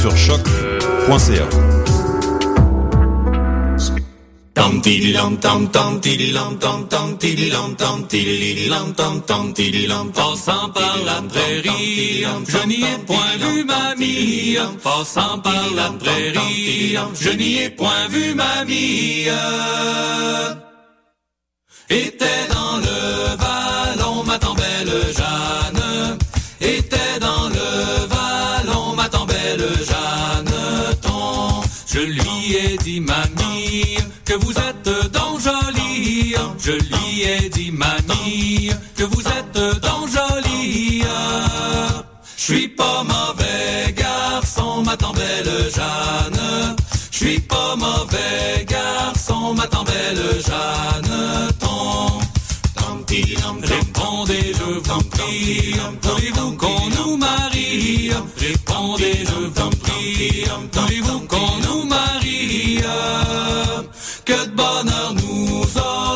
sur choc.ca. Passant par la prairie, je n'y ai point vu mamie. Passant par la prairie, je n'y ai point vu mamie. Était dans le Je lui ai dit mamie que vous êtes donc jolie. Je suis pas mauvais garçon, ma belle Jeanne. Je suis pas mauvais garçon, ma tant belle Jeanne. Ton, Répondez, je vous prie, voulez-vous qu'on nous marie Répondez, je vous prie, voulez-vous qu'on nous marie Que de bonheur nous aurons,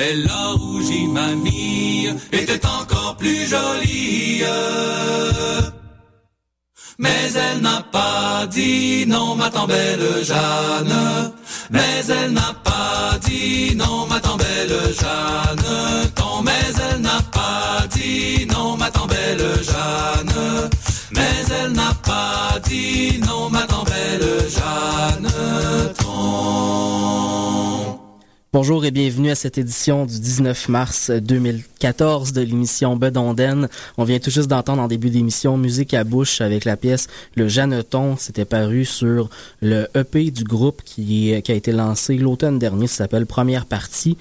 Elle a rougi mamie, était encore plus jolie. Mais elle n'a pas dit non, ma tant belle Jeanne. Mais elle n'a pas dit non, ma tant belle Jeanne. Mais elle n'a pas dit non, ma tant belle Jeanne. Mais elle n'a pas dit non, ma tant belle Bonjour et bienvenue à cette édition du 19 mars 2014 de l'émission Bedonden. On vient tout juste d'entendre en début d'émission Musique à bouche avec la pièce Le Jeanneton. C'était paru sur le EP du groupe qui, a été lancé l'automne dernier. Ça s'appelle Première partie.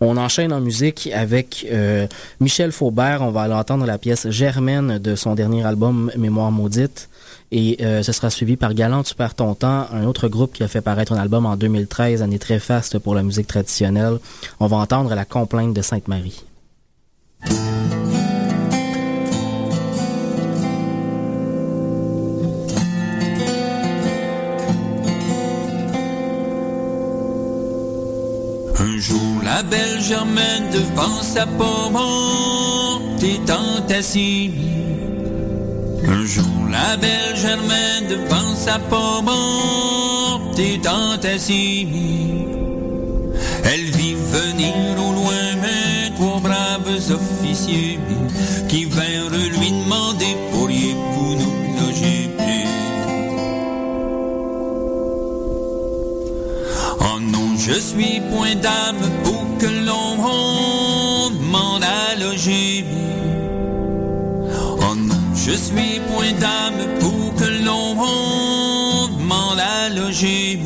On enchaîne en musique avec euh, Michel Faubert. On va aller entendre la pièce Germaine de son dernier album Mémoire maudite. Et euh, ce sera suivi par Galant, tu perds ton temps, un autre groupe qui a fait paraître un album en 2013, année très faste pour la musique traditionnelle. On va entendre La complainte de Sainte-Marie. Un jour, la belle Germaine devant sa pomme étant assise. Un jour, la belle Germaine devant sa pomme étant assise. Elle vit venir au loin mes trois braves officiers qui vinrent lui demander pourriez-vous nous loger Oh non, je suis point d'âme pour que l'on demande à loger. Je suis point d'âme pour que l'on demande à loger.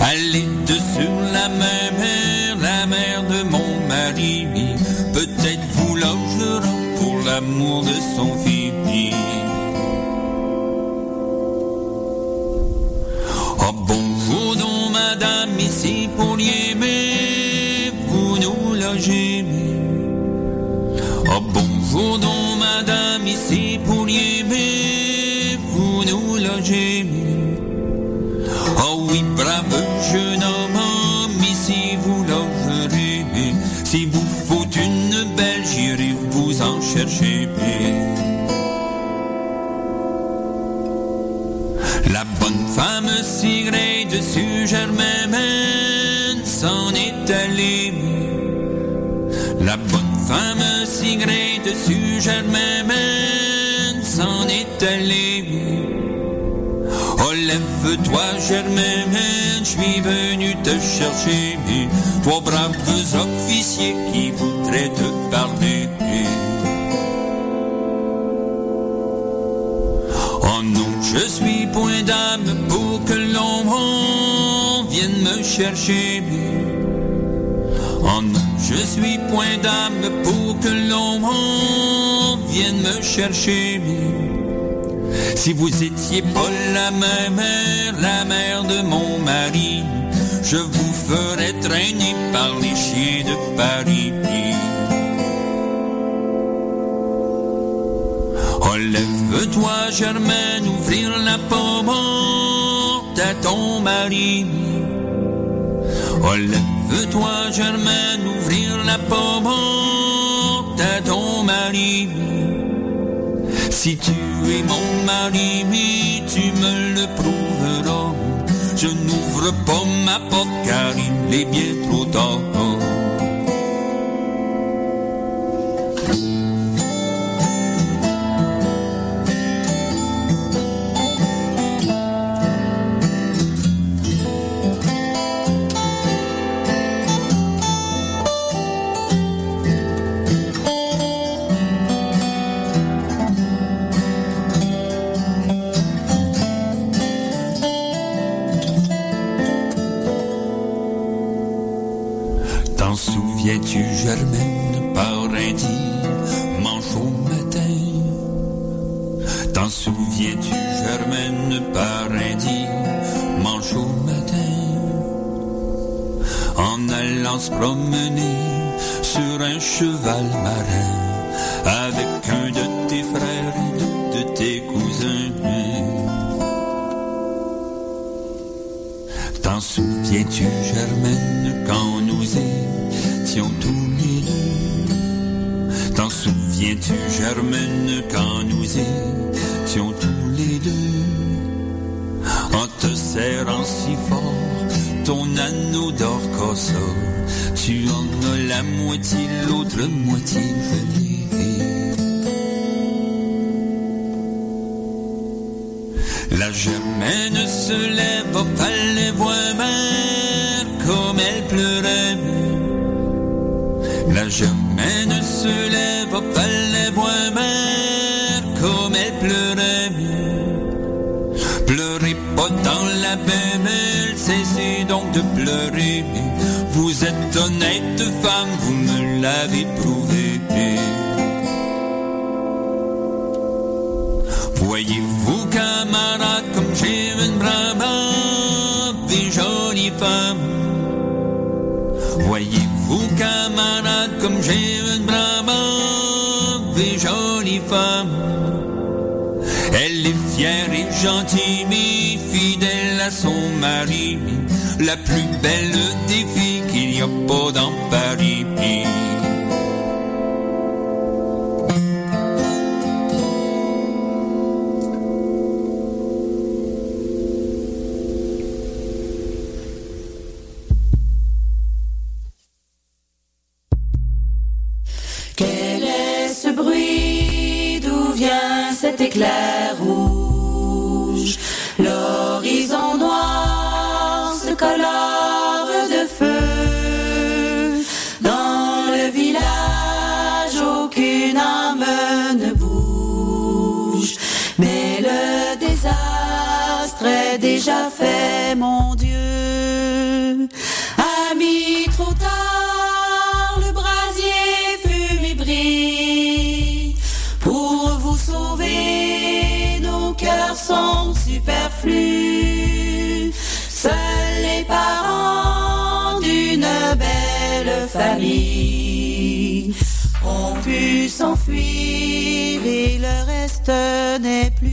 Elle est de sur la mer, la mère de mon mari. Peut-être vous logera pour l'amour de son fils. Oh bonjour donc madame, ici pour l'aimer, vous nous logez. Oh bonjour donc ici pour l'aimer, vous nous logez. Oh oui, brave jeune homme, ici vous logerez. Si vous faut une belle, j'irai vous en chercher. La bonne femme sigrée dessus Germaine s'en est allée. La bonne femme sigrée dessus Germaine allée. Oh lève-toi Germaine, je suis venu te chercher. Trois braves officiers qui voudraient te parler. Oh non, je suis point d'âme pour que l'on vienne me chercher. Oh non, je suis point d'âme pour que l'on vienne me chercher. Si vous étiez pas la même mère, la mère de mon mari, je vous ferai traîner par les chiens de Paris. Oh, lève-toi, Germaine, ouvrir la porte à ton mari. Oh, lève-toi, Germaine, ouvrir la porte à ton mari. Si tu es mon mari, tu me le prouveras. Je n'ouvre pas ma porte car il est bien trop tard. Elle est fière et gentille, mais fidèle à son mari. La plus belle des filles qu'il n'y a pas dans Paris. Déjà fait, mon Dieu. Ami, trop tard, le brasier fume et brille. Pour vous sauver, nos cœurs sont superflus. Seuls les parents d'une belle famille ont pu s'enfuir et le reste n'est plus.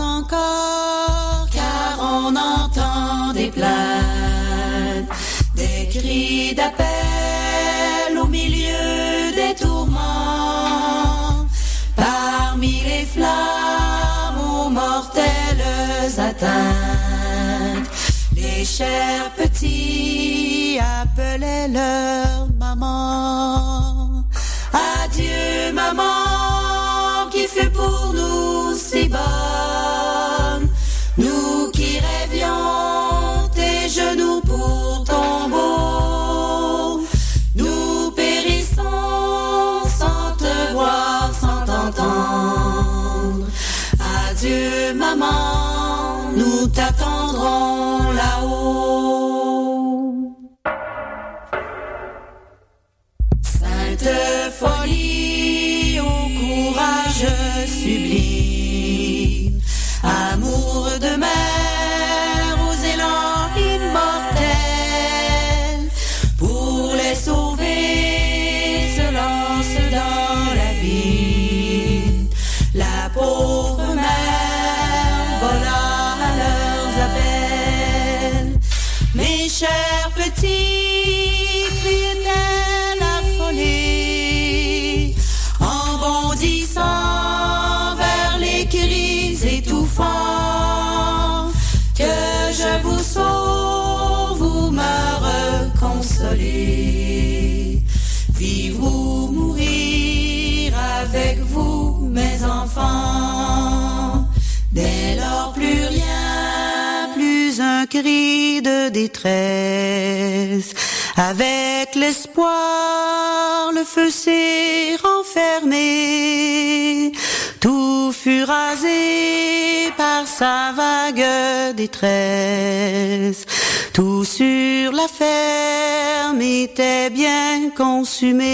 Encore, car on entend des plaintes, des cris d'appel au milieu des tourments, parmi les flammes aux mortelles atteintes. Les chers petits appelaient leur maman. Adieu maman fut pour nous si bonne. Nous qui rêvions tes genoux pour tombeau. Nous périssons sans te voir, sans t'entendre. Adieu maman, nous t'attendrons là-haut. Plus un cri de détresse. Avec l'espoir, le feu s'est renfermé. Tout fut rasé par sa vague détresse. Tout sur la ferme était bien consumé.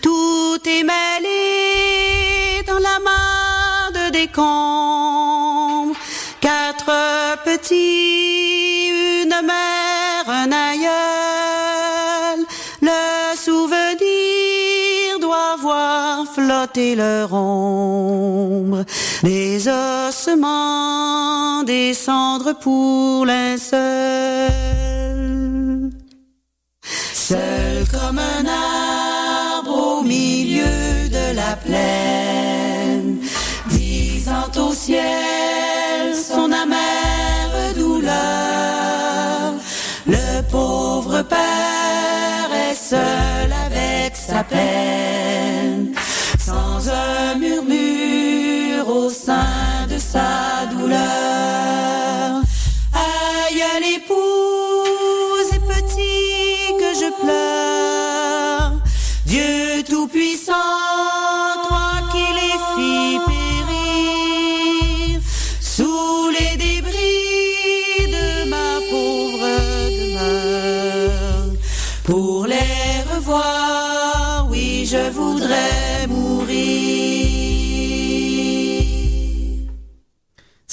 Tout est mêlé dans la main de décombres. Petits, une mère, un aïeul. Le souvenir doit voir flotter leur ombre. Des ossements, des cendres pour linceul. Seul comme un arbre au milieu de la plaine, disant au ciel pauvre père est seul avec sa peine, sans un murmure au sein de sa douleur.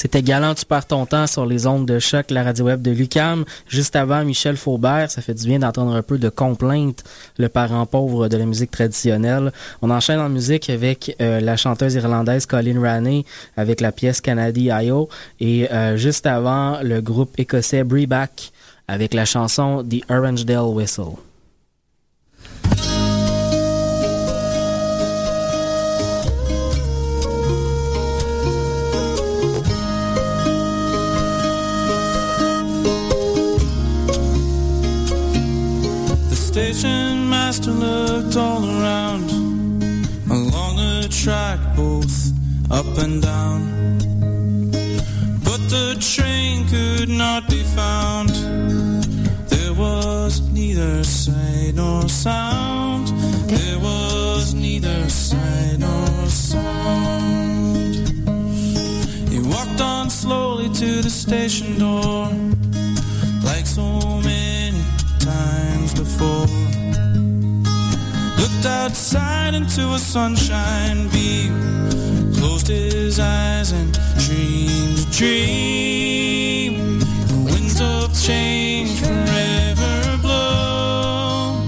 C'était Galant, tu perds ton temps sur les ondes de choc, la radio web de Lucam. Juste avant, Michel Faubert, ça fait du bien d'entendre un peu de complainte, le parent pauvre de la musique traditionnelle. On enchaîne en musique avec euh, la chanteuse irlandaise Colin Raney avec la pièce Canady I.O. Et euh, juste avant, le groupe écossais Breback avec la chanson The Orangedale Whistle. Station master looked all around along the track, both up and down. But the train could not be found. There was neither sight nor sound. There was neither sight nor sound. He walked on slowly to the station door, like so many times before. Looked outside into a sunshine beam, closed his eyes and dreamed a dream. The winds of change forever blow.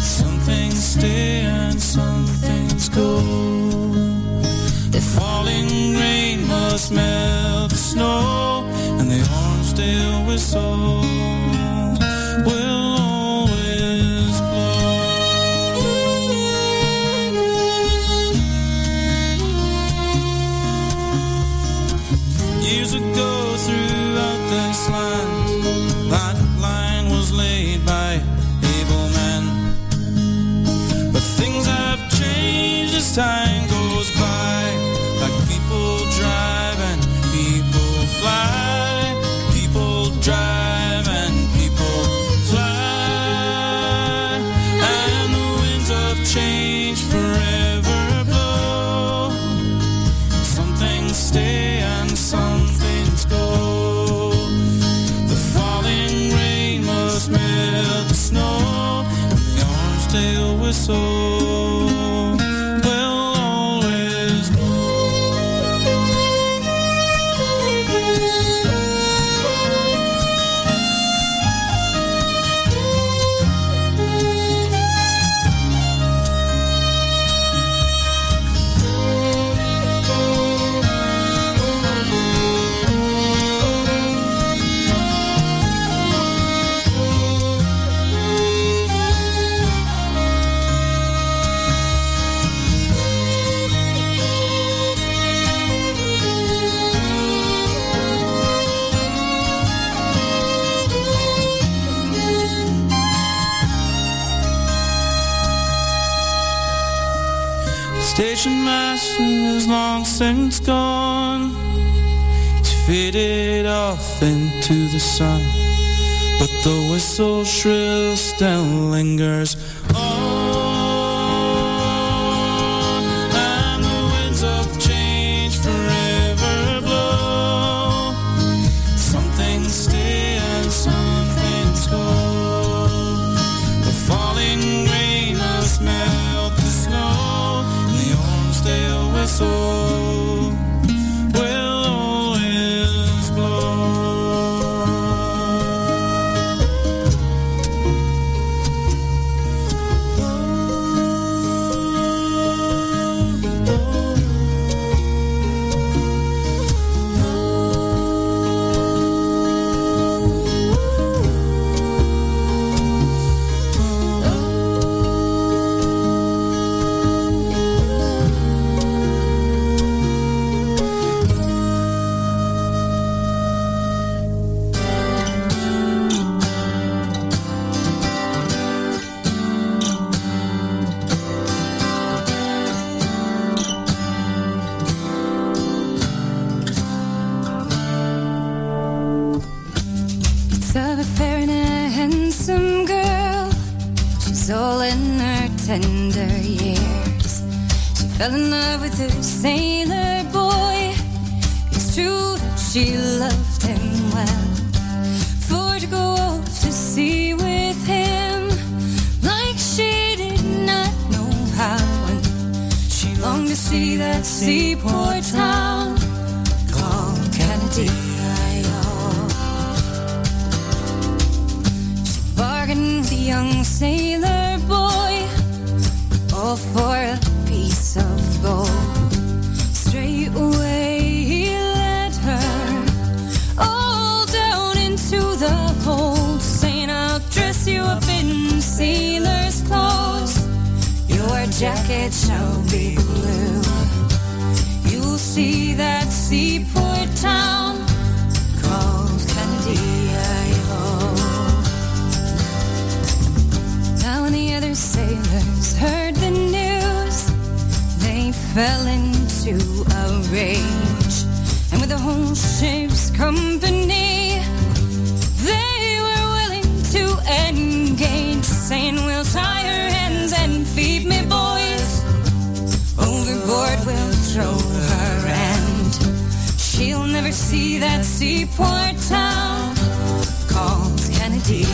Some things stay and some things go. The falling rain must melt the snow, and the Orangedale whistle soul faded off into the sun, but the whistle shrill still lingers of a fair and a handsome girl. She's all in her tender years. She fell in love with a sailor boy. It's true that she loved him well. For to go off to sea with him, like she did not know how. She longed to see that seaport town called Kennedy. Young sailor boy, all for a piece of gold. Straight away he led her all down into the hold, saying, "I'll dress you up in sailor's clothes. Your jacket shall be blue. You'll see that seaport town sailors heard the news, they fell into a rage. And with the whole ship's company, they were willing to engage, saying, We'll tie her hands and feed me, boys. Overboard we'll throw her, and she'll never see that seaport town called Kennedy.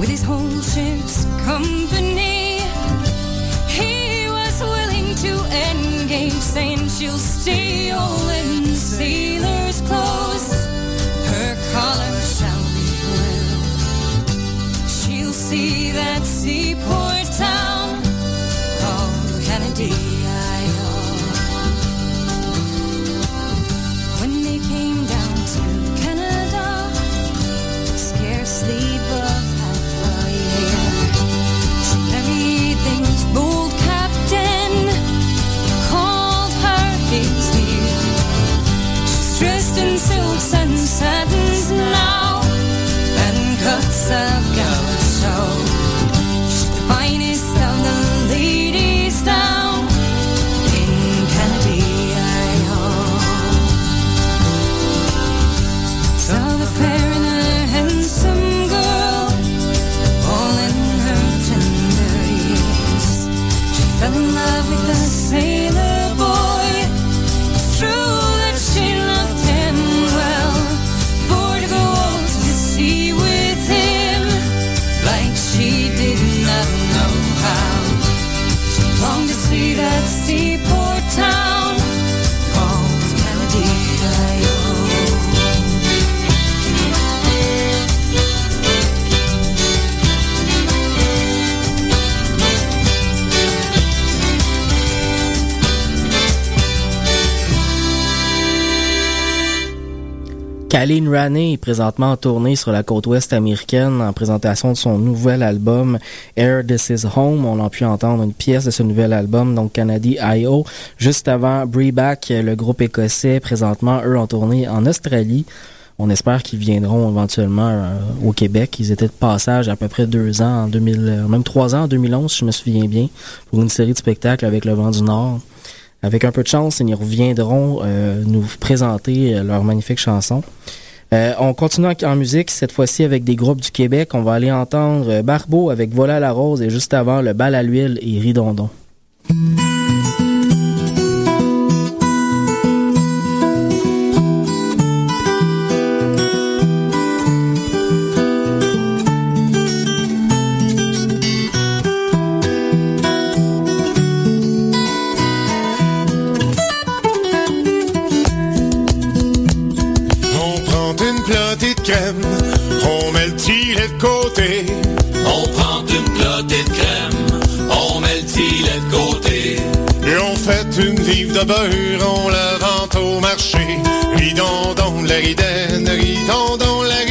With his whole ship's company. He was willing to engage, saying she'll stay all in sailor's clothes. Kalin Raney est présentement en tournée sur la côte ouest américaine en présentation de son nouvel album Air This Is Home. On a pu entendre une pièce de ce nouvel album, donc Canady I.O. Juste avant Breback, le groupe écossais, présentement eux en tournée en Australie. On espère qu'ils viendront éventuellement euh, au Québec. Ils étaient de passage à peu près deux ans, en 2000, euh, même trois ans en 2011, si je me souviens bien, pour une série de spectacles avec le Vent du Nord. Avec un peu de chance, ils reviendront euh, nous présenter euh, leur magnifique chanson. Euh, on continue en, musique, cette fois-ci avec des groupes du Québec. On va aller entendre Barbeau avec Voilà la rose et juste avant le bal à l'huile et Ridondon. De on la vente au marché. Ridon dans la ridaine, ridon dans la ridée.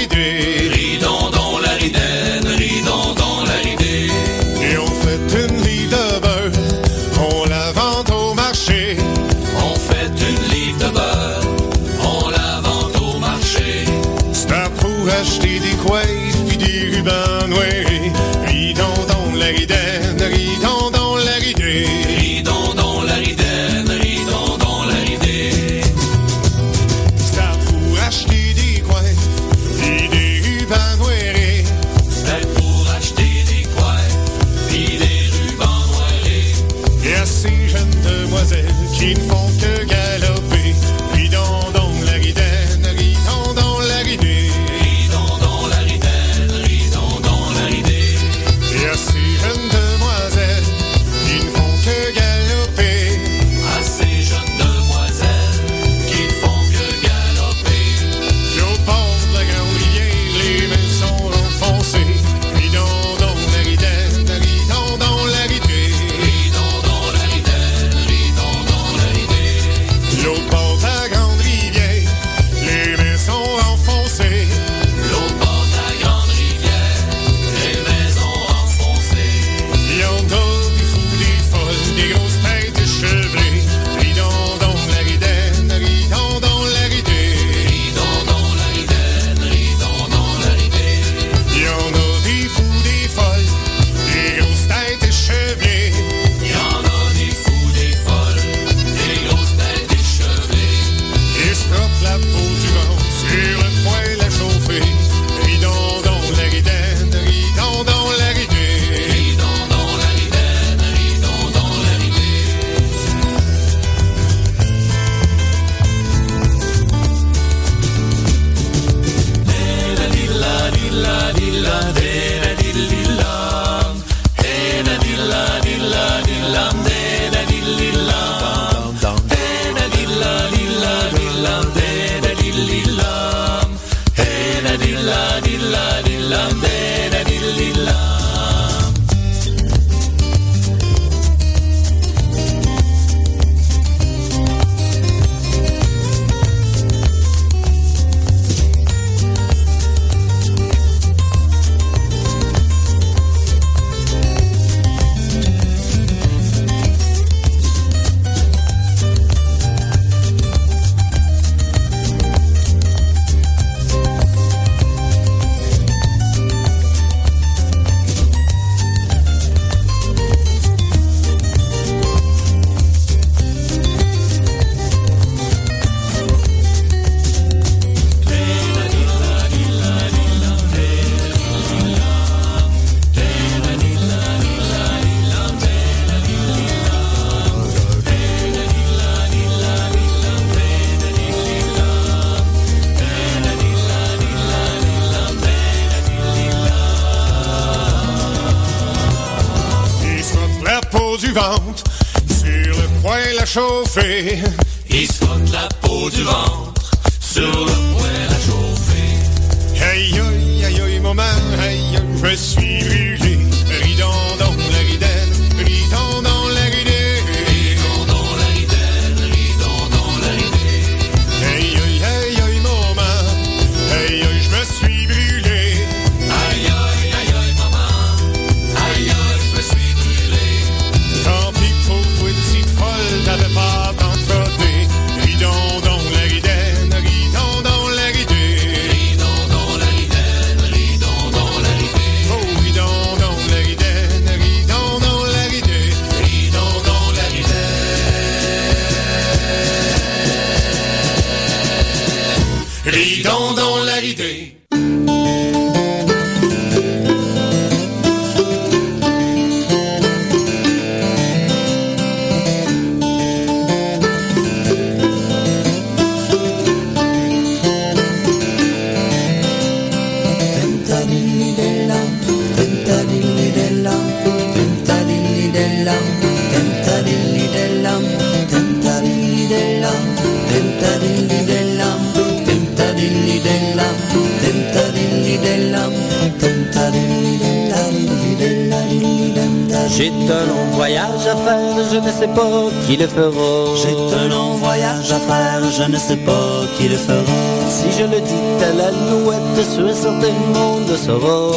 Un long voyage à faire, je ne sais pas qui le fera. J'ai un long voyage à faire, je ne sais pas qui le fera. Si je le dis à la louette, sur certain monde le saura.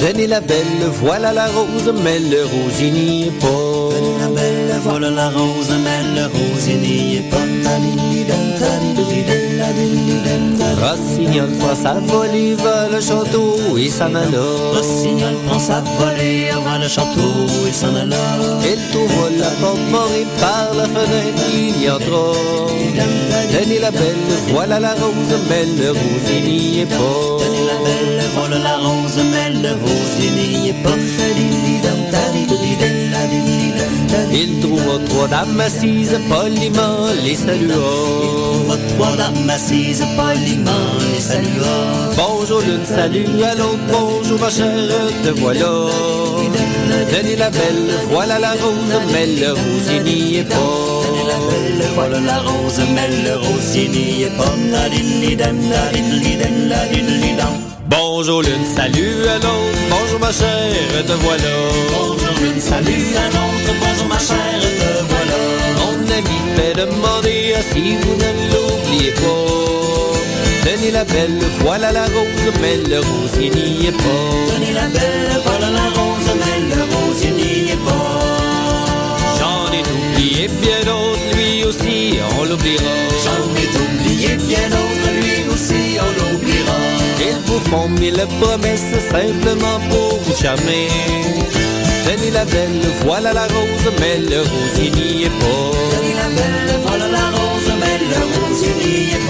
Tenez la belle, voilà la rose, mais le rosier n'y est pas. Voilà la rose, mais le rosier n'y est pas. Rossignol prend sa volée, va le château et s'en alla. Rossignol prend sa volée, va le château et s'en alla. Elle trouve la porte barrée par la fenêtre, il y entra. Tenez la belle, voilà la rose, mais le rosier n'y est pas. Tenez la belle, voilà la rose, mais le rosier n'y est pas. Il trouva trois dames assises, poliment les salua. Il trouva trois dames assises, poliment les salua. Bonjour l'une, salut à l'autre, bonjour ma chère, te voilà. Tenez la belle, voilà la rose, mais le rosier n'y est pas. Tenez la belle, voilà la rose, mais le rosier n'y est pas. Bonjour l'une, salut à l'autre, bonjour ma chère, te voilà. Bonjour l'une, salut à l'autre, bonjour ma chère, te voilà. Mon ami fait demander si vous ne l'oubliez pas. Tenez la belle, voilà la rose, mais le rosier n'y est pas. Tenez la belle, voilà la rose, mais le rosier n'y est pas. J'en ai oublié bien d'autres, lui aussi, on l'oubliera. Font mille promesses simplement pour vous charmer. Tenez la belle, voilà la rose, mais le rosier n'y est pas. Tenez la belle, voilà la rose, mais le rosier n'y est pas.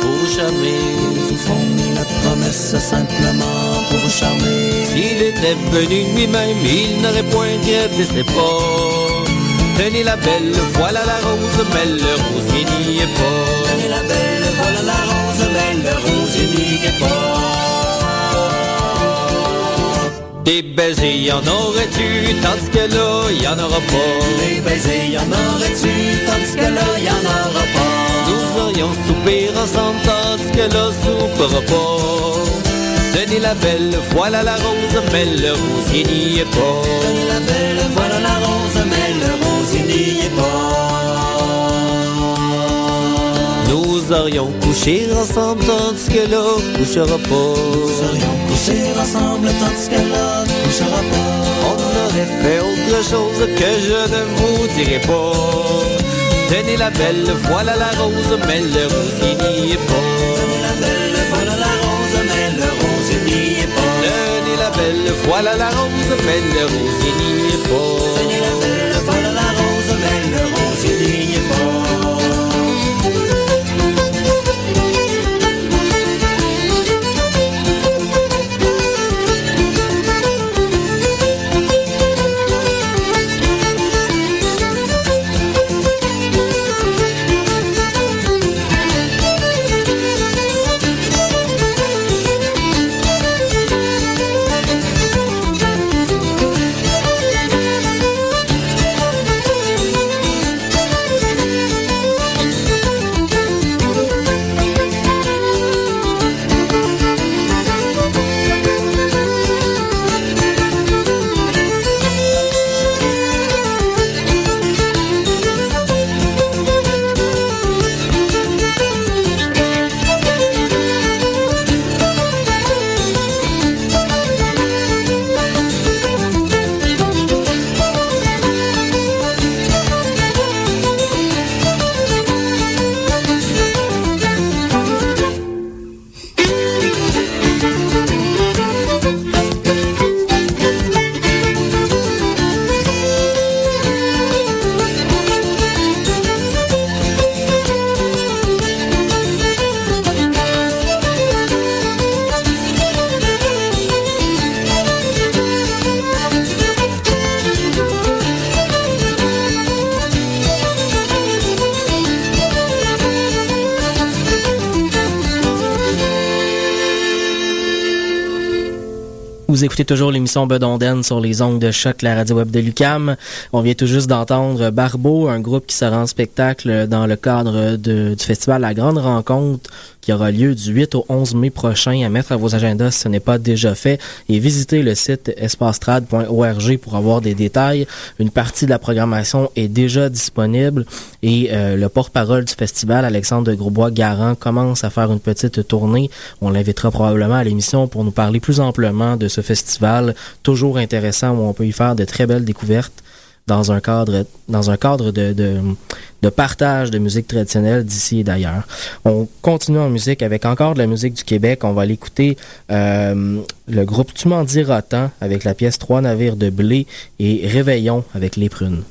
Pour jamais. Ils vous font mille promesses simplement pour vous charmer. S'il était venu lui-même, il n'aurait point gardé ses pas. Tenez la belle, voilà la rose, mais le rosier n'y est pas. Tenez la belle, voilà la rose, mais le rosier n'y est pas. Des baisers, y en aurais-tu, tandis que là, y en aura pas. Les baisers, y en aurait-tu, tandis que là, y en aura pas. Nous aurions soupir ensemble, tandis que là, soupera pas. Tenez la belle, voilà la rose, mais le rosier n'y est pas. Tenez la belle, voilà la rose, mais le rosier n'y est pas. Nous aurions couché ensemble, tandis que là, couchera pas. Nous aurions couché ensemble, tandis que là, couchera pas. On aurait fait autre chose que je ne vous dirai pas. Tenez la belle, voilà la rose, mais le rosier n'y est pas. Tenez la belle, voilà la rose, mais le rosier n'y est pas. Tenez la belle, voilà la rose, mais le rosier n'y est pas. Écoutez toujours l'émission Bedonden sur les ongles de choc, la radio web de Lucam. On vient tout juste d'entendre Barbeau, un groupe qui sera en spectacle dans le cadre du festival La Grande Rencontre qui aura lieu du 8 au 11 mai prochain. À mettre à vos agendas si ce n'est pas déjà fait et visitez le site espastrad.org pour avoir des détails. Une partie de la programmation est déjà disponible et euh, le porte-parole du festival, Alexandre de Grosbois-Garant, commence à faire une petite tournée. On l'invitera probablement à l'émission pour nous parler plus amplement de ce festival, toujours intéressant où on peut y faire de très belles découvertes dans un cadre, dans un cadre de, de, partage de musique traditionnelle d'ici et d'ailleurs. On continue en musique avec encore de la musique du Québec. On va l'écouter euh, le groupe Tu m'en diras tant avec la pièce Trois navires de blé et Réveillon avec les prunes.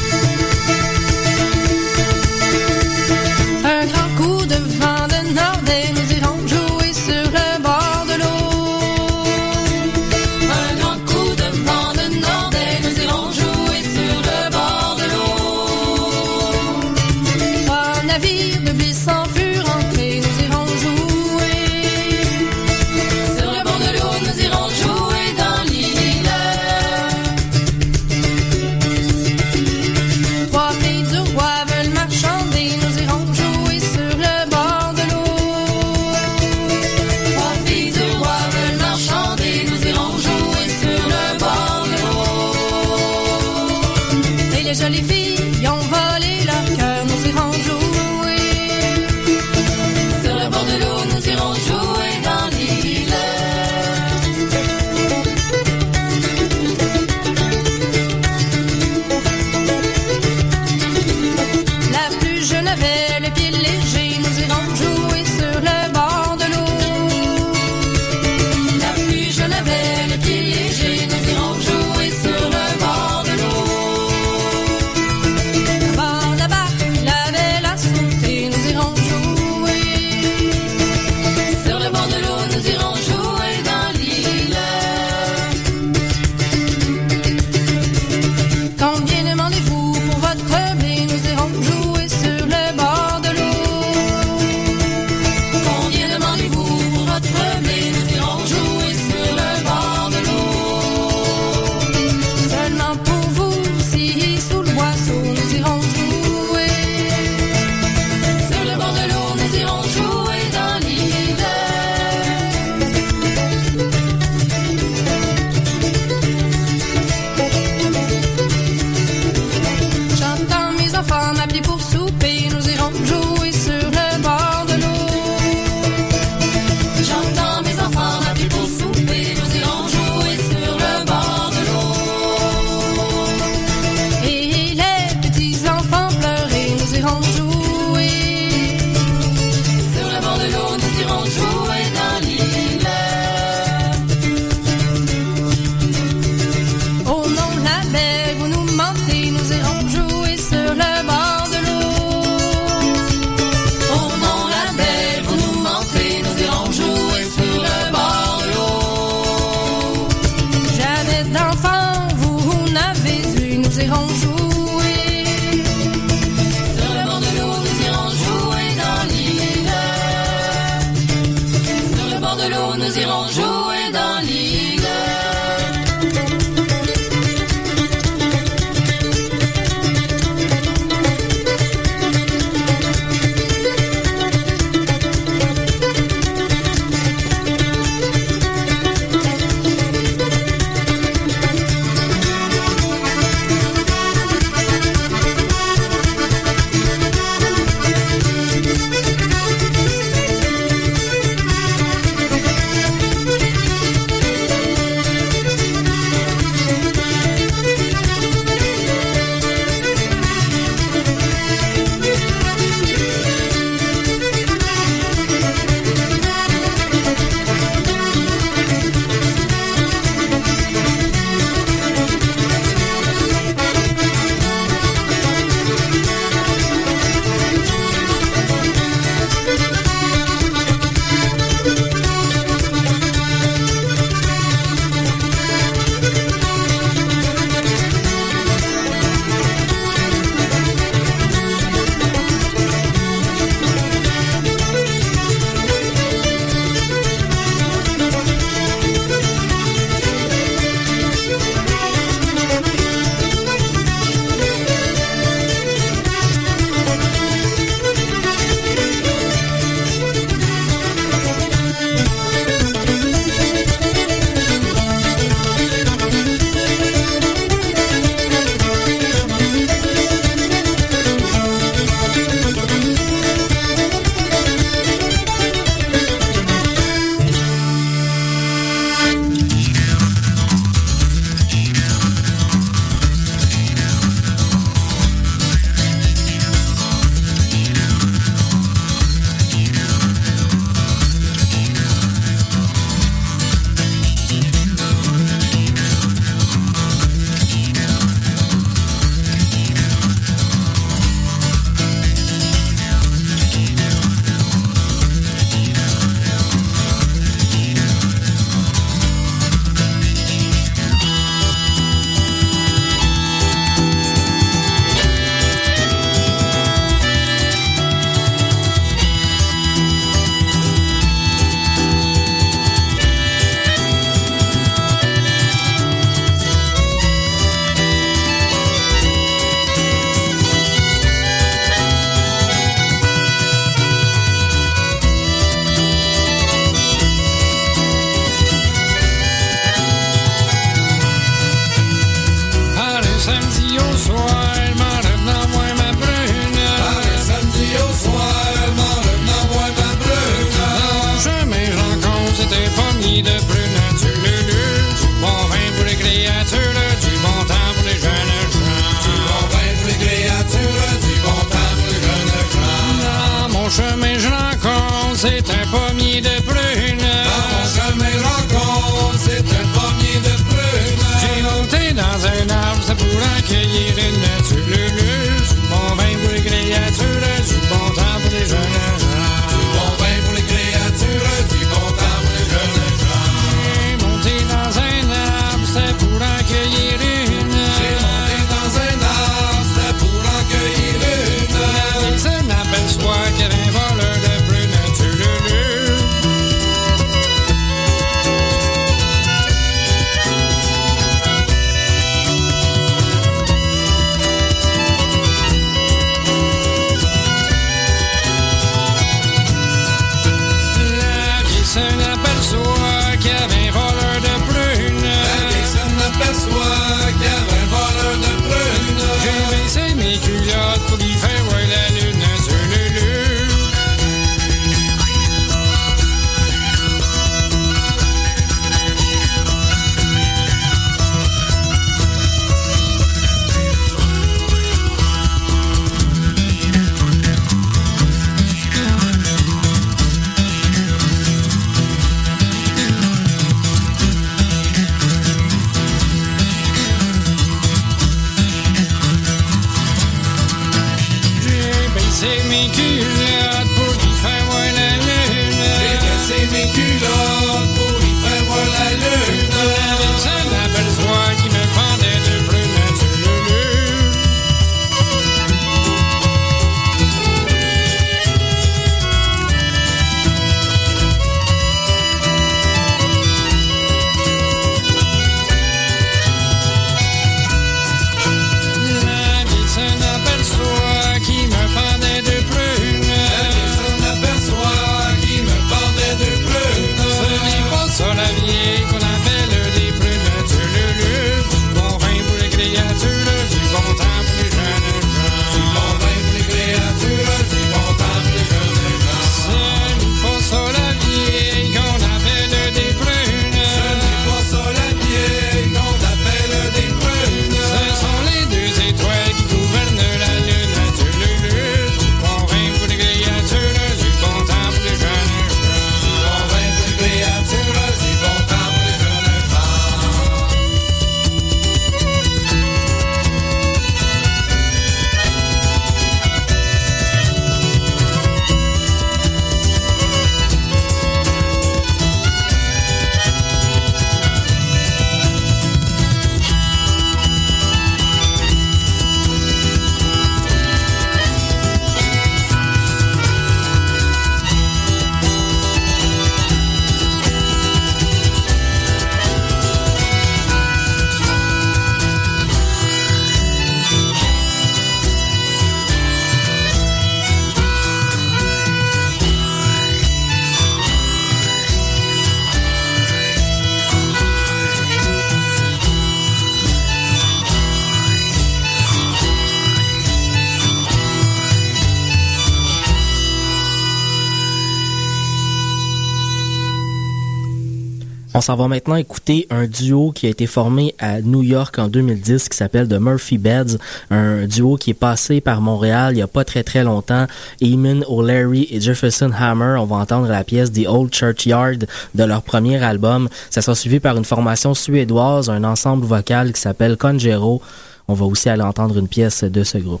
s'en va maintenant écouter un duo qui a été formé à New York en 2010 qui s'appelle The Murphy Beds, un duo qui est passé par Montréal il n'y a pas très très longtemps. Eamon O'Leary et Jefferson Hammer, on va entendre la pièce The Old Churchyard de leur premier album. Ça sera suivi par une formation suédoise, un ensemble vocal qui s'appelle Conjero. On va aussi aller entendre une pièce de ce groupe.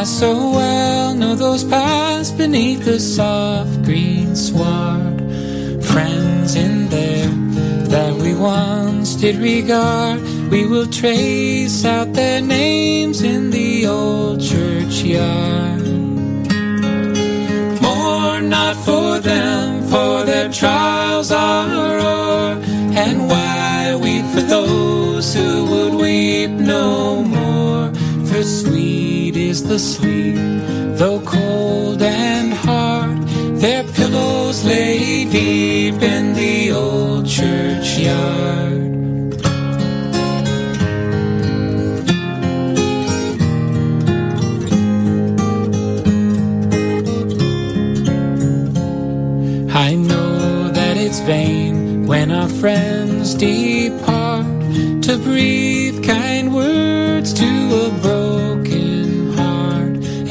I so well know those paths beneath the soft green sward. Friends in there that we once did regard, we will trace out their names in the old churchyard. Mourn not for them, for their trials are o'er, and why weep for those who would weep no more? sweet is the sleep, though cold and hard. Their pillows lay deep in the old churchyard. I know that it's vain when our friends depart to breathe kind words to a broken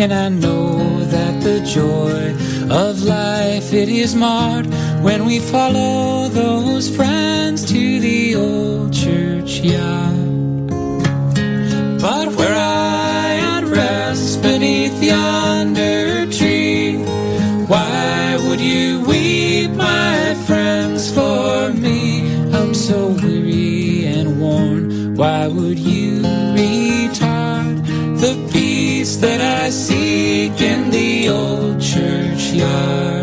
and I know that the joy of life it is marred when we follow those friends to the old churchyard. But where I at rest beneath yonder tree, why would you weep, my friends, for me? I'm so weary and worn. Why would you that I seek in the old churchyard?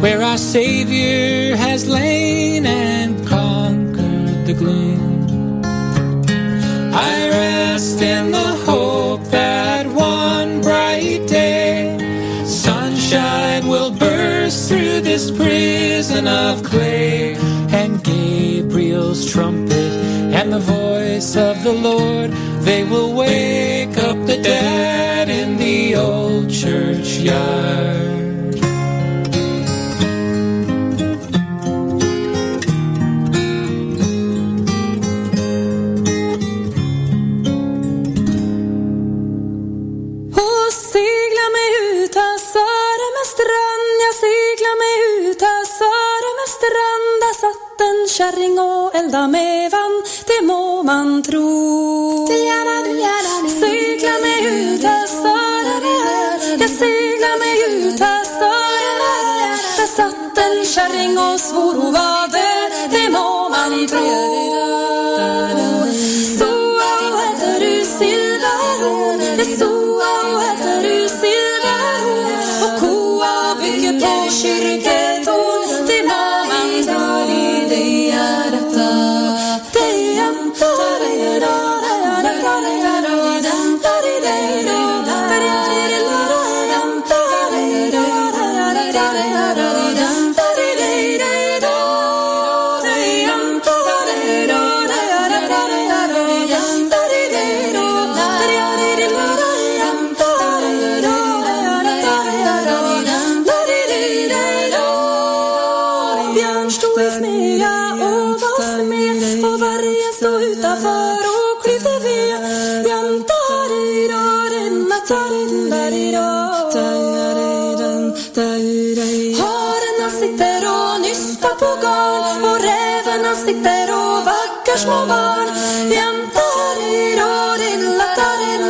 Where our Savior has lain and conquered the gloom. I rest in the hope that one bright day sunshine will burst through this prison of clay, and Gabriel's trumpet and the voice of the Lord they will wake tired of it all. Rushmore, yam tarirore, la tarin,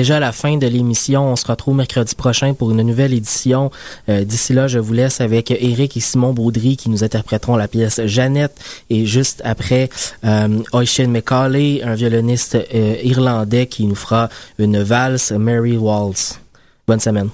déjà la fin de l'émission. On se retrouve mercredi prochain pour une nouvelle édition. Euh, d'ici là, je vous laisse avec Eric et Simon Baudry qui nous interpréteront la pièce Jeannette et juste après euh, McCauley, un violoniste euh, irlandais qui nous fera une valse Mary Waltz. Bonne semaine.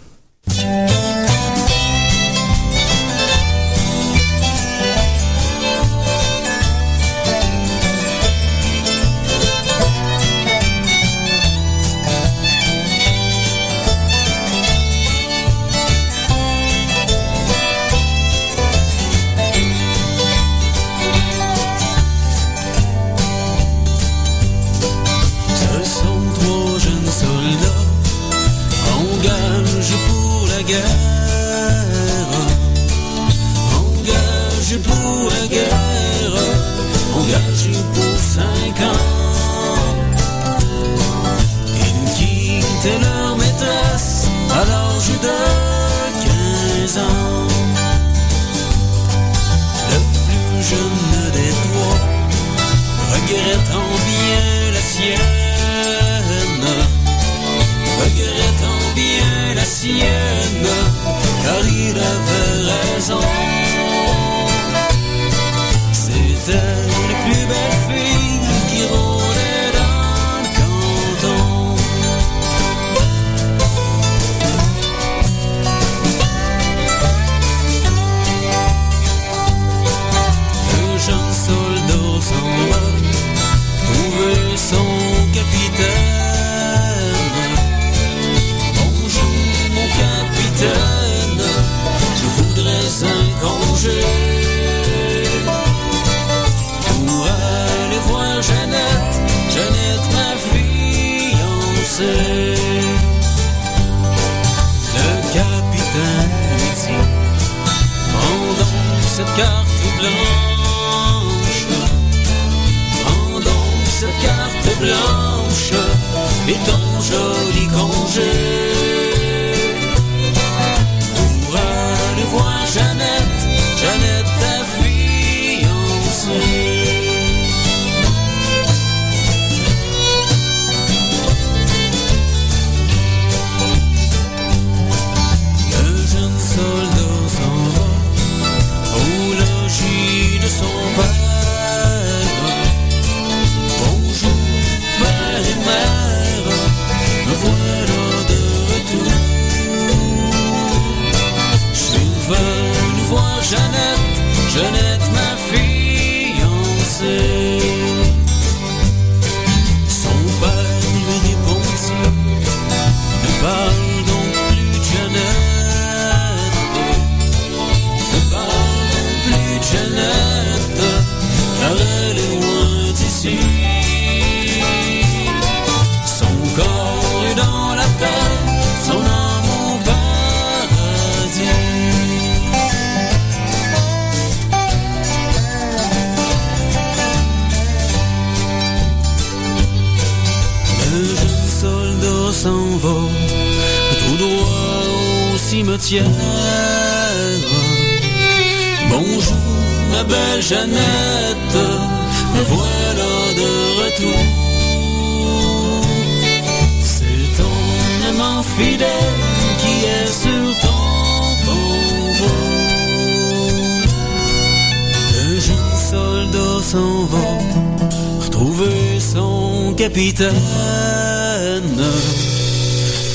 retrouver son capitaine.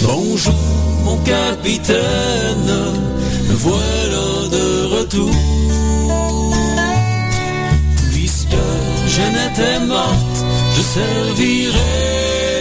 Bonjour mon capitaine, me voilà de retour. Puisque je n'étais morte, je servirai